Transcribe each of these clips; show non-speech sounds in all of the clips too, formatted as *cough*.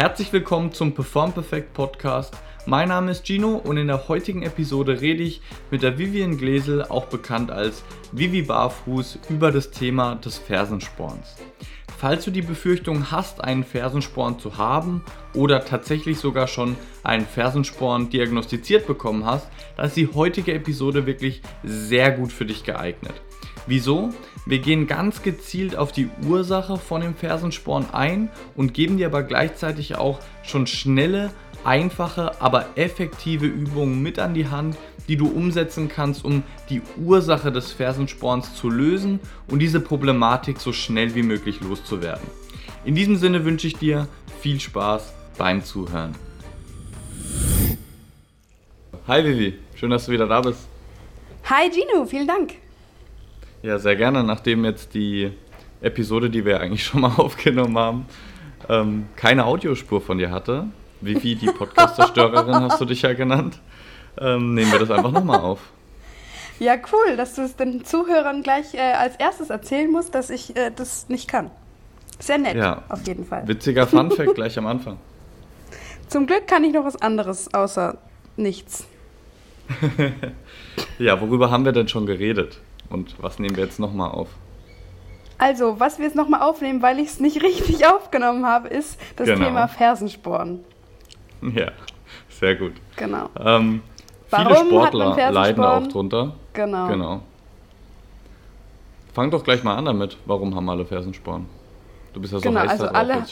Herzlich willkommen zum Perform Perfect Podcast. Mein Name ist Gino und in der heutigen Episode rede ich mit der Vivian Glesel, auch bekannt als Vivi Barfuß, über das Thema des Fersensporns. Falls du die Befürchtung hast, einen Fersensporn zu haben oder tatsächlich sogar schon einen Fersensporn diagnostiziert bekommen hast, dann ist die heutige Episode wirklich sehr gut für dich geeignet. Wieso? Wir gehen ganz gezielt auf die Ursache von dem Fersensporn ein und geben dir aber gleichzeitig auch schon schnelle, einfache, aber effektive Übungen mit an die Hand, die du umsetzen kannst, um die Ursache des Fersensporns zu lösen und diese Problematik so schnell wie möglich loszuwerden. In diesem Sinne wünsche ich dir viel Spaß beim Zuhören. Hi Vivi, schön, dass du wieder da bist. Hi Gino, vielen Dank. Ja, sehr gerne, nachdem jetzt die Episode, die wir eigentlich *laughs* schon mal aufgenommen haben, ähm, keine Audiospur von dir hatte. Vivi, die Podcast-Zerstörerin hast du dich ja genannt. Ähm, nehmen wir das einfach nochmal auf. Ja, cool, dass du es den Zuhörern gleich äh, als erstes erzählen musst, dass ich äh, das nicht kann. Sehr nett, ja. auf jeden Fall. Witziger Funfact gleich am Anfang. *laughs* Zum Glück kann ich noch was anderes außer nichts. *laughs* ja, worüber haben wir denn schon geredet? Und was nehmen wir jetzt nochmal auf? Also, was wir jetzt nochmal aufnehmen, weil ich es nicht *laughs* richtig aufgenommen habe, ist das genau. Thema Fersensporn. Ja, sehr gut. Genau. Ähm, viele Sportler leiden auch drunter. Genau. genau. Fang doch gleich mal an damit. Warum haben alle Fersensporn? Du bist ja so genau, heiß also alle,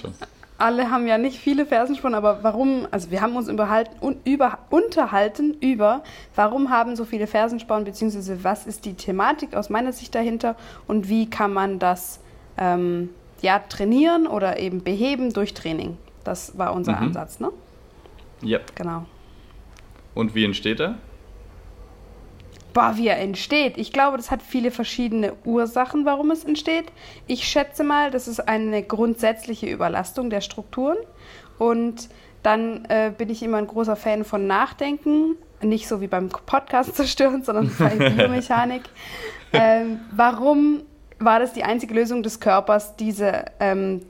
alle haben ja nicht viele Fersensporn, aber warum, also wir haben uns un, über, unterhalten über, warum haben so viele Fersensporn, beziehungsweise was ist die Thematik aus meiner Sicht dahinter und wie kann man das ähm, ja, trainieren oder eben beheben durch Training. Das war unser mhm. Ansatz, ne? Ja. Genau. Und wie entsteht er? Boah, wie er entsteht. Ich glaube, das hat viele verschiedene Ursachen, warum es entsteht. Ich schätze mal, das ist eine grundsätzliche Überlastung der Strukturen. Und dann äh, bin ich immer ein großer Fan von Nachdenken. Nicht so wie beim Podcast zerstören, sondern *laughs* bei Biomechanik. ähm, warum war das die einzige Lösung des Körpers, diese, ähm,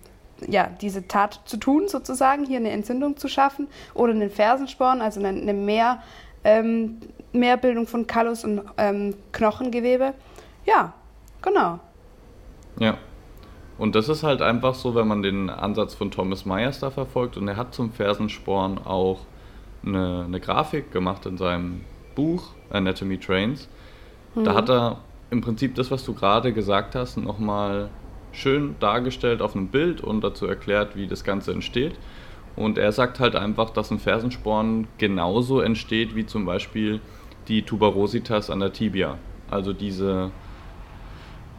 ja, diese Tat zu tun, sozusagen, hier eine Entzündung zu schaffen oder einen Fersensporn, also eine, eine mehr ähm, Mehrbildung von Kallus und ähm, Knochengewebe. Ja, genau. Ja. Und das ist halt einfach so, wenn man den Ansatz von Thomas Myers da verfolgt und er hat zum Fersensporn auch eine, eine Grafik gemacht in seinem Buch Anatomy Trains. Mhm. Da hat er im Prinzip das, was du gerade gesagt hast, nochmal schön dargestellt auf einem Bild und dazu erklärt, wie das Ganze entsteht. Und er sagt halt einfach, dass ein Fersensporn genauso entsteht wie zum Beispiel die Tuberositas an der Tibia. Also diese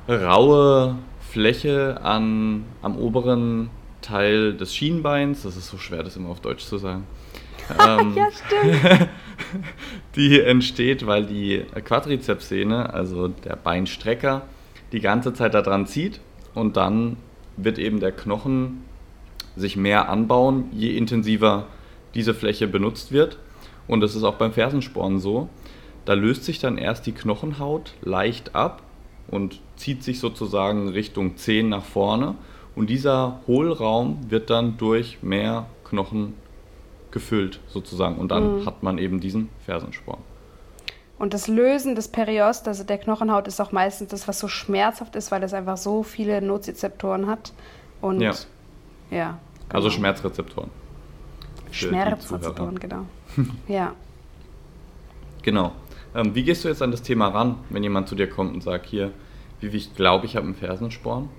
raue Fläche an, am oberen Teil des Schienbeins, das ist so schwer, das immer auf Deutsch zu sagen. *laughs* Ähm, ja, stimmt. *laughs* die entsteht, weil die Quadrizepssehne, also der Beinstrecker, die ganze Zeit daran zieht und dann wird eben der Knochen sich mehr anbauen, je intensiver diese Fläche benutzt wird. Und das ist auch beim Fersensporn so. Da löst sich dann erst die Knochenhaut leicht ab und zieht sich sozusagen Richtung Zehen nach vorne. Und dieser Hohlraum wird dann durch mehr Knochen gefüllt sozusagen. Und dann mhm. hat man eben diesen Fersensporn. Und das Lösen des Periost, also der Knochenhaut, ist auch meistens das, was so schmerzhaft ist, weil es einfach so viele Nozizeptoren hat. Und ja. ja genau. Also Schmerzrezeptoren. Schmerzrezeptoren, genau. *laughs* ja. Genau. Ähm, wie gehst du jetzt an das Thema ran, wenn jemand zu dir kommt und sagt, hier, wie ich glaube, ich habe einen Fersensporn?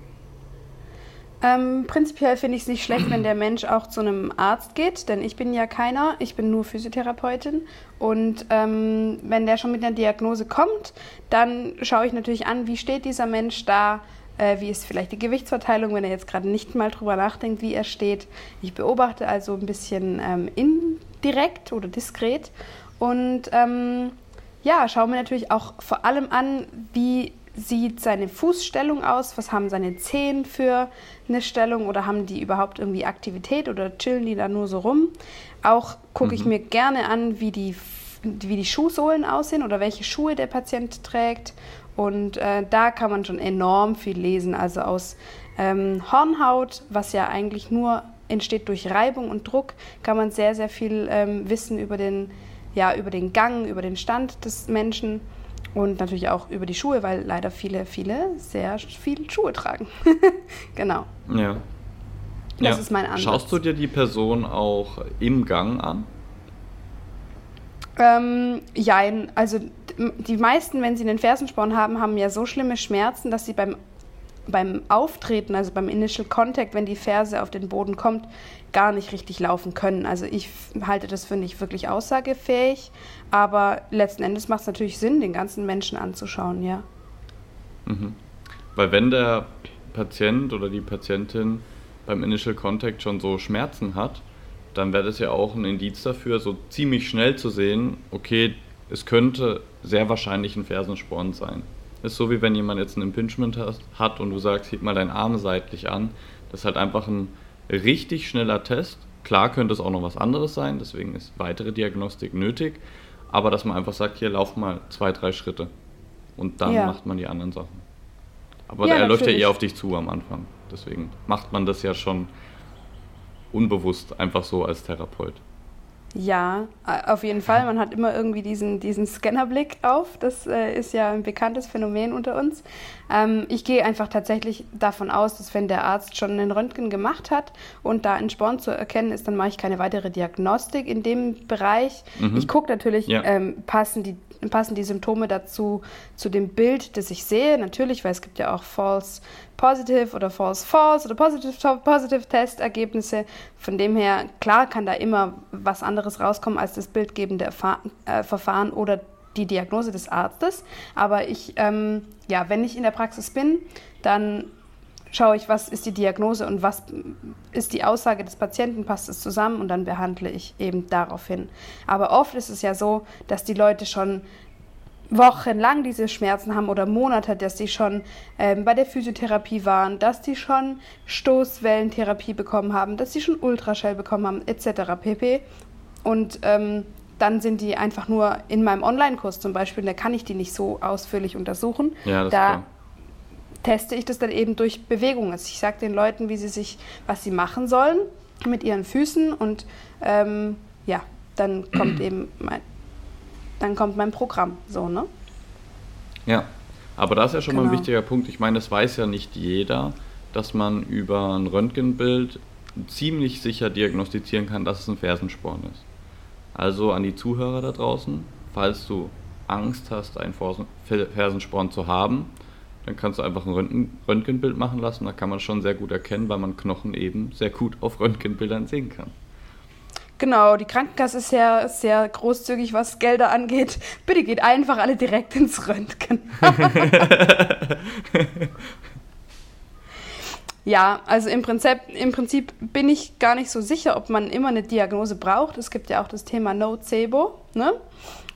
Ähm, prinzipiell finde ich es nicht schlecht, wenn der Mensch auch zu einem Arzt geht, denn ich bin ja keiner, ich bin nur Physiotherapeutin. Und ähm, wenn der schon mit einer Diagnose kommt, dann schaue ich natürlich an, wie steht dieser Mensch da, äh, wie ist vielleicht die Gewichtsverteilung, wenn er jetzt gerade nicht mal drüber nachdenkt, wie er steht. Ich beobachte also ein bisschen ähm, indirekt oder diskret und ähm, ja, schauen wir natürlich auch vor allem an, wie sieht seine Fußstellung aus, was haben seine Zehen für eine Stellung oder haben die überhaupt irgendwie Aktivität oder chillen die da nur so rum. Auch gucke mhm. ich mir gerne an, wie die, wie die Schuhsohlen aussehen oder welche Schuhe der Patient trägt. Und äh, da kann man schon enorm viel lesen. Also aus ähm, Hornhaut, was ja eigentlich nur entsteht durch Reibung und Druck, kann man sehr, sehr viel ähm, wissen über den, ja, über den Gang, über den Stand des Menschen und natürlich auch über die Schuhe, weil leider viele, viele sehr viel Schuhe tragen. *laughs* genau. Ja. Das ja. ist mein Ansatz. Schaust du dir die Person auch im Gang an? Ähm, jein, also die meisten, wenn sie einen Fersensporn haben, haben ja so schlimme Schmerzen, dass sie beim, beim Auftreten, also beim Initial Contact, wenn die Ferse auf den Boden kommt, gar nicht richtig laufen können. Also ich halte das für nicht wirklich aussagefähig, aber letzten Endes macht es natürlich Sinn, den ganzen Menschen anzuschauen, ja. Mhm. Weil wenn der Patient oder die Patientin beim Initial Contact schon so Schmerzen hat, dann wäre das ja auch ein Indiz dafür, so ziemlich schnell zu sehen, okay, es könnte sehr wahrscheinlich ein Fersensporn sein. Ist so wie wenn jemand jetzt ein Impingement hat und du sagst, heb mal deinen Arm seitlich an. Das ist halt einfach ein richtig schneller Test. Klar könnte es auch noch was anderes sein, deswegen ist weitere Diagnostik nötig. Aber dass man einfach sagt, hier lauf mal zwei, drei Schritte. Und dann ja. macht man die anderen Sachen. Aber ja, er läuft ja eher auf dich zu am Anfang. Deswegen macht man das ja schon unbewusst einfach so als Therapeut. Ja, auf jeden Fall. Man hat immer irgendwie diesen, diesen Scannerblick auf. Das äh, ist ja ein bekanntes Phänomen unter uns. Ähm, ich gehe einfach tatsächlich davon aus, dass wenn der Arzt schon einen Röntgen gemacht hat und da ein Sporn zu erkennen ist, dann mache ich keine weitere Diagnostik in dem Bereich. Mhm. Ich gucke natürlich, ja. ähm, passen, die, passen die Symptome dazu zu dem Bild, das ich sehe. Natürlich, weil es gibt ja auch False Positive oder False False oder Positive Positive Testergebnisse. Von dem her, klar kann da immer was anderes rauskommen als das bildgebende äh, Verfahren oder die Diagnose des Arztes. Aber ich, ähm, ja, wenn ich in der Praxis bin, dann schaue ich, was ist die Diagnose und was ist die Aussage des Patienten, passt es zusammen und dann behandle ich eben daraufhin. Aber oft ist es ja so, dass die Leute schon wochenlang diese Schmerzen haben oder Monate, dass sie schon ähm, bei der Physiotherapie waren, dass sie schon Stoßwellentherapie bekommen haben, dass sie schon Ultraschall bekommen haben, etc. pp. Und ähm, dann sind die einfach nur in meinem Online-Kurs zum Beispiel, da kann ich die nicht so ausführlich untersuchen. Ja, das da klar. Teste ich das dann eben durch Bewegung. Also ich sage den Leuten, wie sie sich, was sie machen sollen mit ihren Füßen und ähm, ja, dann kommt *clears throat* eben mein, dann kommt mein Programm. So, ne? Ja, aber das ist ja schon genau. mal ein genau. wichtiger Punkt. Ich meine, das weiß ja nicht jeder, dass man über ein Röntgenbild ziemlich sicher diagnostizieren kann, dass es ein Fersensporn ist. Also an die Zuhörer da draußen, falls du Angst hast, einen Fersensporn zu haben, dann kannst du einfach ein Röntgenbild machen lassen. Da kann man schon sehr gut erkennen, weil man Knochen eben sehr gut auf Röntgenbildern sehen kann. Genau, die Krankenkasse ist sehr, sehr großzügig, was Gelder angeht. *laughs* Bitte geht einfach alle direkt ins Röntgen. *laughs* ja, also im Prinzip, im Prinzip bin ich gar nicht so sicher, ob man immer eine Diagnose braucht. Es gibt ja auch das Thema Nocebo. Ne?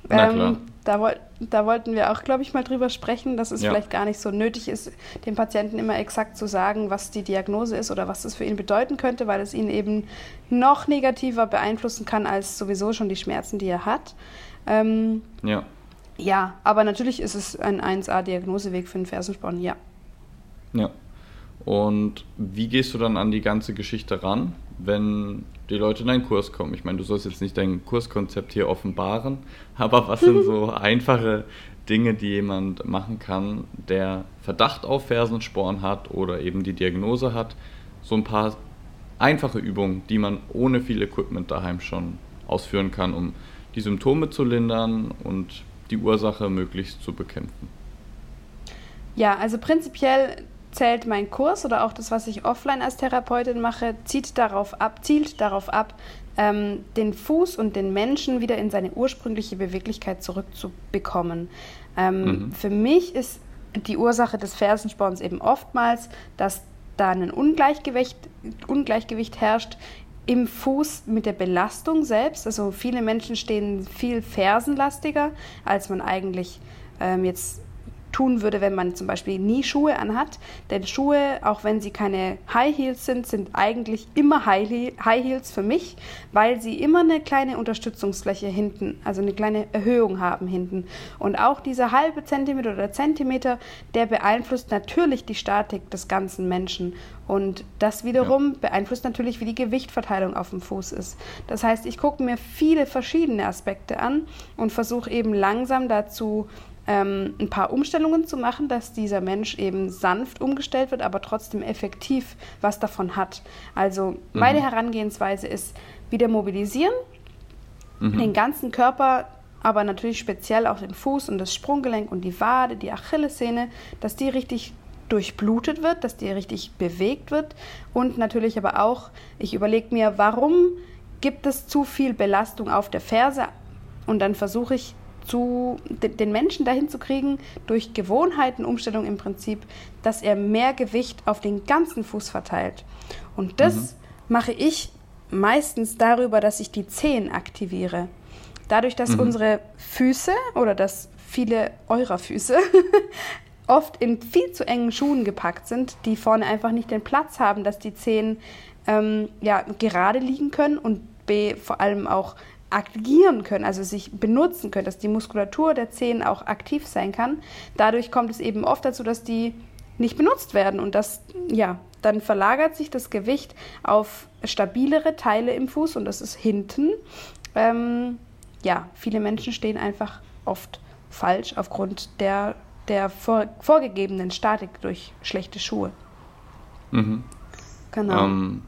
Na klar. Ähm, da, da wollten wir auch, glaube ich, mal drüber sprechen, dass es ja. vielleicht gar nicht so nötig ist, dem Patienten immer exakt zu sagen, was die Diagnose ist oder was das für ihn bedeuten könnte, weil es ihn eben noch negativer beeinflussen kann als sowieso schon die Schmerzen, die er hat. Ähm, ja. Ja, aber natürlich ist es ein 1A-Diagnoseweg für einen Fersensporn, ja. Ja. Und wie gehst du dann an die ganze Geschichte ran, wenn die Leute in deinen Kurs kommen? Ich meine, du sollst jetzt nicht dein Kurskonzept hier offenbaren, *laughs* aber was sind so *laughs* einfache Dinge, die jemand machen kann, der Verdacht auf Fersensporn hat oder eben die Diagnose hat? So ein paar einfache Übungen, die man ohne viel Equipment daheim schon ausführen kann, um die Symptome zu lindern und die Ursache möglichst zu bekämpfen. Ja, also prinzipiell zählt mein Kurs oder auch das, was ich offline als Therapeutin mache, zieht darauf ab, zielt darauf ab, ähm, den Fuß und den Menschen wieder in seine ursprüngliche Beweglichkeit zurückzubekommen. Ähm, mhm. Für mich ist die Ursache des Fersensporns eben oftmals, dass da ein Ungleichgewicht, Ungleichgewicht herrscht im Fuß mit der Belastung selbst. Also viele Menschen stehen viel fersenlastiger, als man eigentlich ähm, jetzt tun würde, wenn man zum Beispiel nie Schuhe anhat. Denn Schuhe, auch wenn sie keine High Heels sind, sind eigentlich immer High Heels für mich, weil sie immer eine kleine Unterstützungsfläche hinten, also eine kleine Erhöhung haben hinten. Und auch dieser halbe Zentimeter oder Zentimeter, der beeinflusst natürlich die Statik des ganzen Menschen. Und das wiederum ja. beeinflusst natürlich, wie die Gewichtverteilung auf dem Fuß ist. Das heißt, ich gucke mir viele verschiedene Aspekte an und versuche eben langsam dazu ähm, ein paar Umstellungen zu machen, dass dieser Mensch eben sanft umgestellt wird, aber trotzdem effektiv was davon hat. Also mhm. meine Herangehensweise ist wieder mobilisieren, mhm. den ganzen Körper aber natürlich speziell auch den Fuß und das Sprunggelenk und die Wade, die Achillessehne, dass die richtig durchblutet wird, dass die richtig bewegt wird und natürlich aber auch, ich überlege mir, warum gibt es zu viel Belastung auf der Ferse und dann versuche ich zu, den Menschen dahin zu kriegen, durch Gewohnheitenumstellung im Prinzip, dass er mehr Gewicht auf den ganzen Fuß verteilt. Und das mhm. mache ich meistens darüber, dass ich die Zehen aktiviere. Dadurch, dass mhm. unsere Füße oder dass viele eurer Füße *laughs* oft in viel zu engen Schuhen gepackt sind, die vorne einfach nicht den Platz haben, dass die Zehen ähm, ja, gerade liegen können und B, vor allem auch agieren können, also sich benutzen können, dass die Muskulatur der Zehen auch aktiv sein kann. Dadurch kommt es eben oft dazu, dass die nicht benutzt werden und das, ja, dann verlagert sich das Gewicht auf stabilere Teile im Fuß und das ist hinten. Ähm, ja, viele Menschen stehen einfach oft falsch aufgrund der der vor, vorgegebenen Statik durch schlechte Schuhe. Mhm. Genau. Ähm,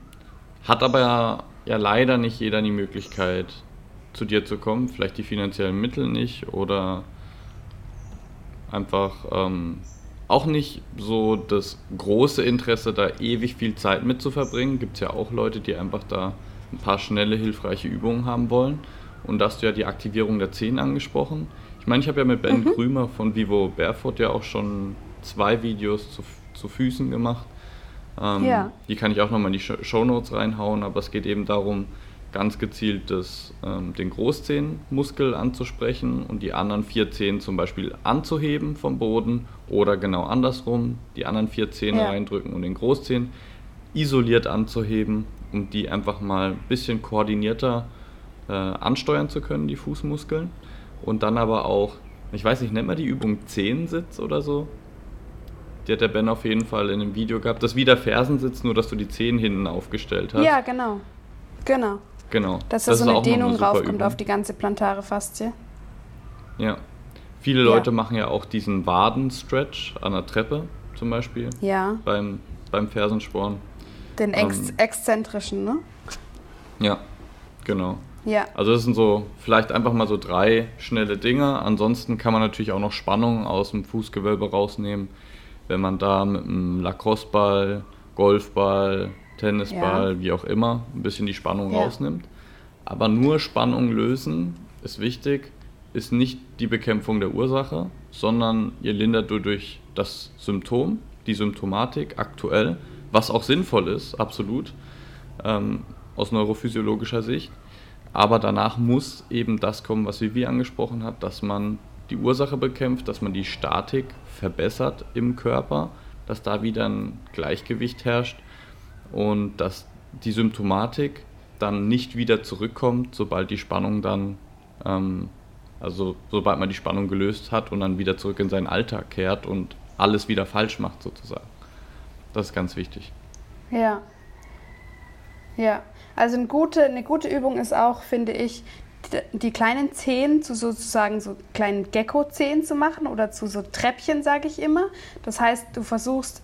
hat aber ja, ja leider nicht jeder die Möglichkeit, zu dir zu kommen. Vielleicht die finanziellen Mittel nicht oder einfach ähm, auch nicht so das große Interesse, da ewig viel Zeit mit zu verbringen. Gibt es ja auch Leute, die einfach da ein paar schnelle, hilfreiche Übungen haben wollen. Und da hast du ja die Aktivierung der Zehen angesprochen. Ich meine, ich habe ja mit Ben mhm. Krümer von Vivo Barefoot ja auch schon zwei Videos zu, zu Füßen gemacht. Ähm, ja. Die kann ich auch nochmal in die Show Notes reinhauen, aber es geht eben darum, ganz gezielt das, ähm, den Großzehenmuskel anzusprechen und die anderen vier Zehen zum Beispiel anzuheben vom Boden oder genau andersrum, die anderen vier Zähne ja. reindrücken und den Großzehen isoliert anzuheben, um die einfach mal ein bisschen koordinierter äh, ansteuern zu können, die Fußmuskeln und dann aber auch, ich weiß nicht, nennt man die Übung Zehensitz oder so? Die hat der Ben auf jeden Fall in einem Video gehabt. Das ist wie der Fersensitz, nur dass du die Zehen hinten aufgestellt hast. Ja, genau. Genau. Genau. Dass da so eine Dehnung raufkommt Übung. auf die ganze plantare Faszie. Ja. Viele Leute ja. machen ja auch diesen Wadenstretch an der Treppe zum Beispiel. Ja. Beim, beim Fersensporn. Den ex ähm, exzentrischen, ne? Ja, genau. Ja. Also das sind so vielleicht einfach mal so drei schnelle Dinge. Ansonsten kann man natürlich auch noch Spannung aus dem Fußgewölbe rausnehmen, wenn man da mit einem Lacrosse-Ball, Golfball, Tennisball, ja. wie auch immer, ein bisschen die Spannung ja. rausnimmt. Aber nur Spannung lösen ist wichtig, ist nicht die Bekämpfung der Ursache, sondern ihr lindert durch das Symptom, die Symptomatik aktuell, was auch sinnvoll ist, absolut, ähm, aus neurophysiologischer Sicht. Aber danach muss eben das kommen, was Vivi angesprochen hat, dass man die Ursache bekämpft, dass man die Statik verbessert im Körper, dass da wieder ein Gleichgewicht herrscht und dass die Symptomatik dann nicht wieder zurückkommt, sobald die Spannung dann, ähm, also sobald man die Spannung gelöst hat und dann wieder zurück in seinen Alltag kehrt und alles wieder falsch macht sozusagen. Das ist ganz wichtig. Ja. Ja. Also eine gute, eine gute Übung ist auch, finde ich, die kleinen Zehen zu sozusagen so kleinen Gecko-Zehen zu machen oder zu so Treppchen, sage ich immer. Das heißt, du versuchst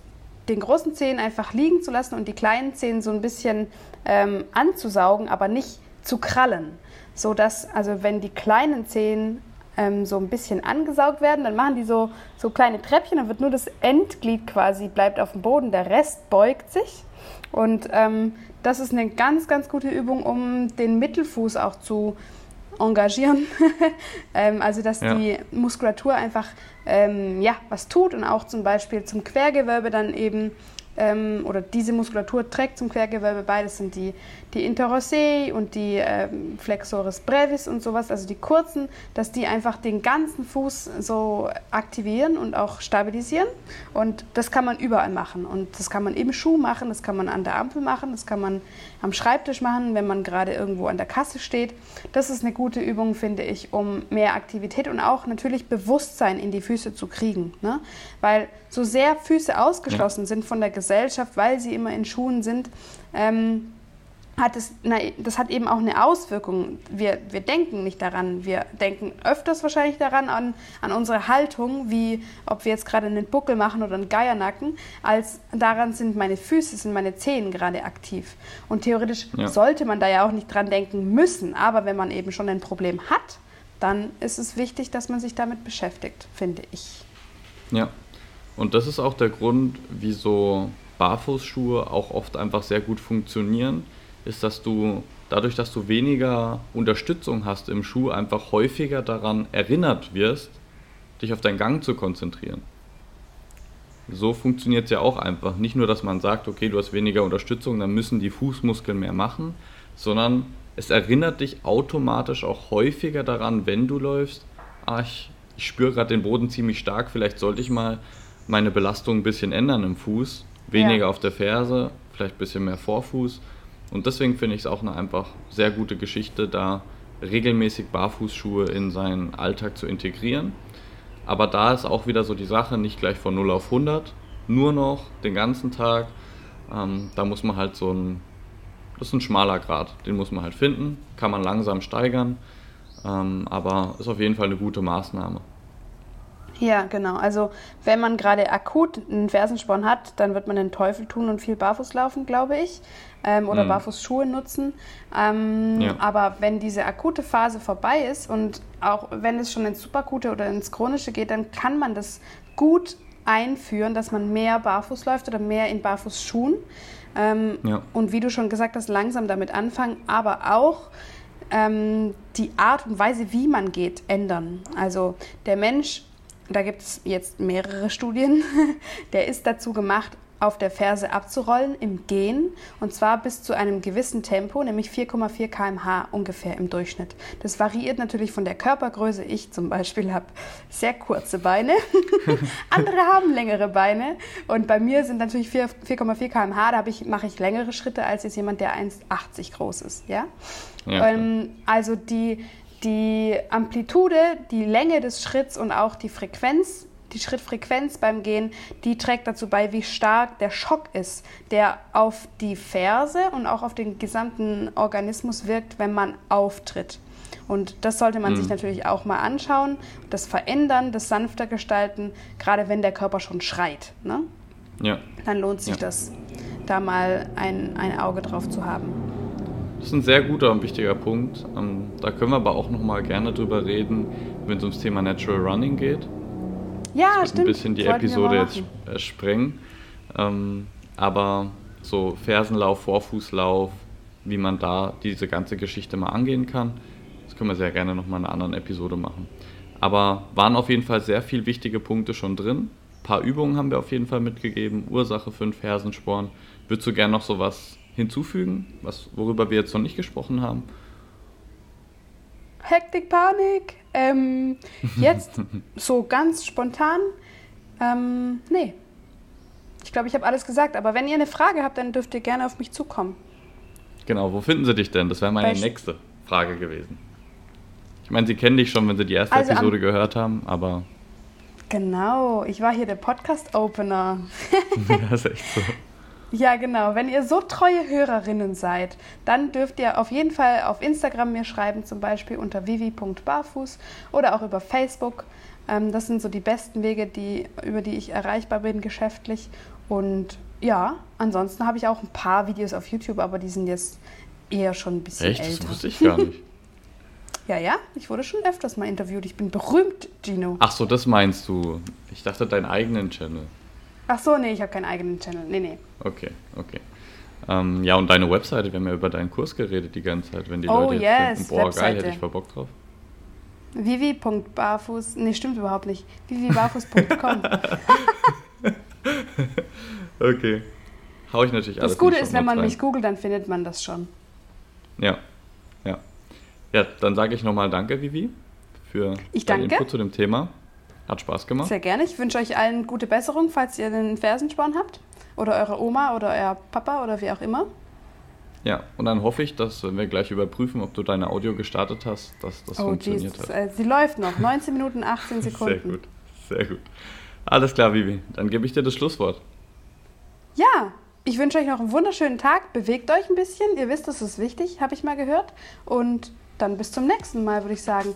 den großen Zehen einfach liegen zu lassen und die kleinen Zehen so ein bisschen ähm, anzusaugen, aber nicht zu krallen. So dass, also wenn die kleinen Zehen ähm, so ein bisschen angesaugt werden, dann machen die so, so kleine Treppchen, dann wird nur das Endglied quasi, bleibt auf dem Boden, der Rest beugt sich. Und ähm, das ist eine ganz, ganz gute Übung, um den Mittelfuß auch zu engagieren. *laughs* ähm, also, dass ja. die Muskulatur einfach ähm, ja, was tut und auch zum Beispiel zum Quergewölbe dann eben ähm, oder diese Muskulatur trägt zum Quergewölbe bei. Das sind die, die Interossae und die ähm, Flexoris brevis und sowas, also die kurzen, dass die einfach den ganzen Fuß so aktivieren und auch stabilisieren. Und das kann man überall machen. Und das kann man im Schuh machen, das kann man an der Ampel machen, das kann man am Schreibtisch machen, wenn man gerade irgendwo an der Kasse steht. Das ist eine gute Übung, finde ich, um mehr Aktivität und auch natürlich Bewusstsein in die Füße zu kriegen. Ne? Weil so sehr Füße ausgeschlossen ja. sind von der Gesellschaft, weil sie immer in Schuhen sind, ähm, hat es, na, das hat eben auch eine Auswirkung. Wir, wir denken nicht daran. Wir denken öfters wahrscheinlich daran, an, an unsere Haltung, wie ob wir jetzt gerade einen Buckel machen oder einen Geiernacken, als daran sind meine Füße, sind meine Zehen gerade aktiv. Und theoretisch ja. sollte man da ja auch nicht dran denken müssen. Aber wenn man eben schon ein Problem hat, dann ist es wichtig, dass man sich damit beschäftigt, finde ich. Ja, und das ist auch der Grund, wieso Barfußschuhe auch oft einfach sehr gut funktionieren, ist, dass du dadurch, dass du weniger Unterstützung hast im Schuh, einfach häufiger daran erinnert wirst, dich auf deinen Gang zu konzentrieren. So funktioniert es ja auch einfach. Nicht nur, dass man sagt, okay, du hast weniger Unterstützung, dann müssen die Fußmuskeln mehr machen, sondern es erinnert dich automatisch auch häufiger daran, wenn du läufst, ah, ich, ich spüre gerade den Boden ziemlich stark, vielleicht sollte ich mal meine Belastung ein bisschen ändern im Fuß, weniger ja. auf der Ferse, vielleicht ein bisschen mehr Vorfuß. Und deswegen finde ich es auch eine einfach sehr gute Geschichte, da regelmäßig Barfußschuhe in seinen Alltag zu integrieren. Aber da ist auch wieder so die Sache, nicht gleich von 0 auf 100, nur noch den ganzen Tag. Ähm, da muss man halt so ein, das ist ein schmaler Grad, den muss man halt finden, kann man langsam steigern, ähm, aber ist auf jeden Fall eine gute Maßnahme. Ja, genau. Also wenn man gerade akut einen Fersensporn hat, dann wird man den Teufel tun und viel barfuß laufen, glaube ich, ähm, oder mhm. Barfußschuhe nutzen. Ähm, ja. Aber wenn diese akute Phase vorbei ist und auch wenn es schon ins Superakute oder ins Chronische geht, dann kann man das gut einführen, dass man mehr barfuß läuft oder mehr in Barfußschuhen. Ähm, ja. Und wie du schon gesagt hast, langsam damit anfangen, aber auch ähm, die Art und Weise, wie man geht, ändern. Also der Mensch da gibt es jetzt mehrere Studien, *laughs* der ist dazu gemacht, auf der Ferse abzurollen im Gehen und zwar bis zu einem gewissen Tempo, nämlich 4,4 km/h ungefähr im Durchschnitt. Das variiert natürlich von der Körpergröße. Ich zum Beispiel habe sehr kurze Beine, *laughs* andere haben längere Beine und bei mir sind natürlich 4,4 km/h, da ich, mache ich längere Schritte als jetzt jemand, der 1,80 groß ist. Ja? ja ähm, also die die Amplitude, die Länge des Schritts und auch die Frequenz, die Schrittfrequenz beim Gehen, die trägt dazu bei, wie stark der Schock ist, der auf die Ferse und auch auf den gesamten Organismus wirkt, wenn man auftritt. Und das sollte man mhm. sich natürlich auch mal anschauen, das verändern, das sanfter gestalten, gerade wenn der Körper schon schreit. Ne? Ja. Dann lohnt sich ja. das, da mal ein, ein Auge drauf zu haben. Das ist ein sehr guter und wichtiger Punkt. Ähm, da können wir aber auch noch mal gerne drüber reden, wenn es ums Thema Natural Running geht. Ja, das stimmt. Ein bisschen die Episode jetzt sprengen. Ähm, aber so Fersenlauf, Vorfußlauf, wie man da diese ganze Geschichte mal angehen kann, das können wir sehr gerne noch mal in einer anderen Episode machen. Aber waren auf jeden Fall sehr viele wichtige Punkte schon drin. Ein paar Übungen haben wir auf jeden Fall mitgegeben. Ursache für einen Fersensporn. Würdest du gerne noch so was hinzufügen, was, worüber wir jetzt noch nicht gesprochen haben? Hektik, Panik. Ähm, jetzt *laughs* so ganz spontan. Ähm, nee. Ich glaube, ich habe alles gesagt. Aber wenn ihr eine Frage habt, dann dürft ihr gerne auf mich zukommen. Genau, wo finden sie dich denn? Das wäre meine Bei nächste Frage gewesen. Ich meine, sie kennen dich schon, wenn sie die erste also Episode gehört haben, aber. Genau, ich war hier der Podcast-Opener. *laughs* das ist echt so. Ja, genau. Wenn ihr so treue Hörerinnen seid, dann dürft ihr auf jeden Fall auf Instagram mir schreiben, zum Beispiel unter vivi.barfuß oder auch über Facebook. Ähm, das sind so die besten Wege, die, über die ich erreichbar bin geschäftlich. Und ja, ansonsten habe ich auch ein paar Videos auf YouTube, aber die sind jetzt eher schon ein bisschen Echt? älter. Das wusste ich gar nicht. *laughs* ja, ja, ich wurde schon öfters mal interviewt. Ich bin berühmt, Gino. Ach so, das meinst du. Ich dachte deinen eigenen Channel. Ach so, nee, ich habe keinen eigenen Channel. Nee, nee. Okay, okay. Ähm, ja, und deine Webseite, wir haben ja über deinen Kurs geredet die ganze Zeit, wenn die oh, Leute jetzt yes, denken, boah, Webseite. geil, hätte ich voll Bock drauf. Vivi.barfuß, nee, stimmt überhaupt nicht. vivibarfuß.com *laughs* Okay. hau ich natürlich alles Das Gute ist, wenn man rein. mich googelt, dann findet man das schon. Ja, ja. Ja, dann sage ich nochmal Danke, Vivi, für ich danke. Info zu dem Thema. Hat Spaß gemacht. Sehr gerne. Ich wünsche euch allen gute Besserung, falls ihr den Fersensporn habt. Oder eure Oma oder euer Papa oder wie auch immer. Ja, und dann hoffe ich, dass wenn wir gleich überprüfen, ob du deine Audio gestartet hast, dass das oh, funktioniert Jesus. hat. Äh, sie läuft noch. 19 Minuten, 18 *laughs* Sekunden. Sehr gut, sehr gut. Alles klar, Vivi. Dann gebe ich dir das Schlusswort. Ja, ich wünsche euch noch einen wunderschönen Tag. Bewegt euch ein bisschen. Ihr wisst, das ist wichtig, habe ich mal gehört. Und dann bis zum nächsten Mal, würde ich sagen.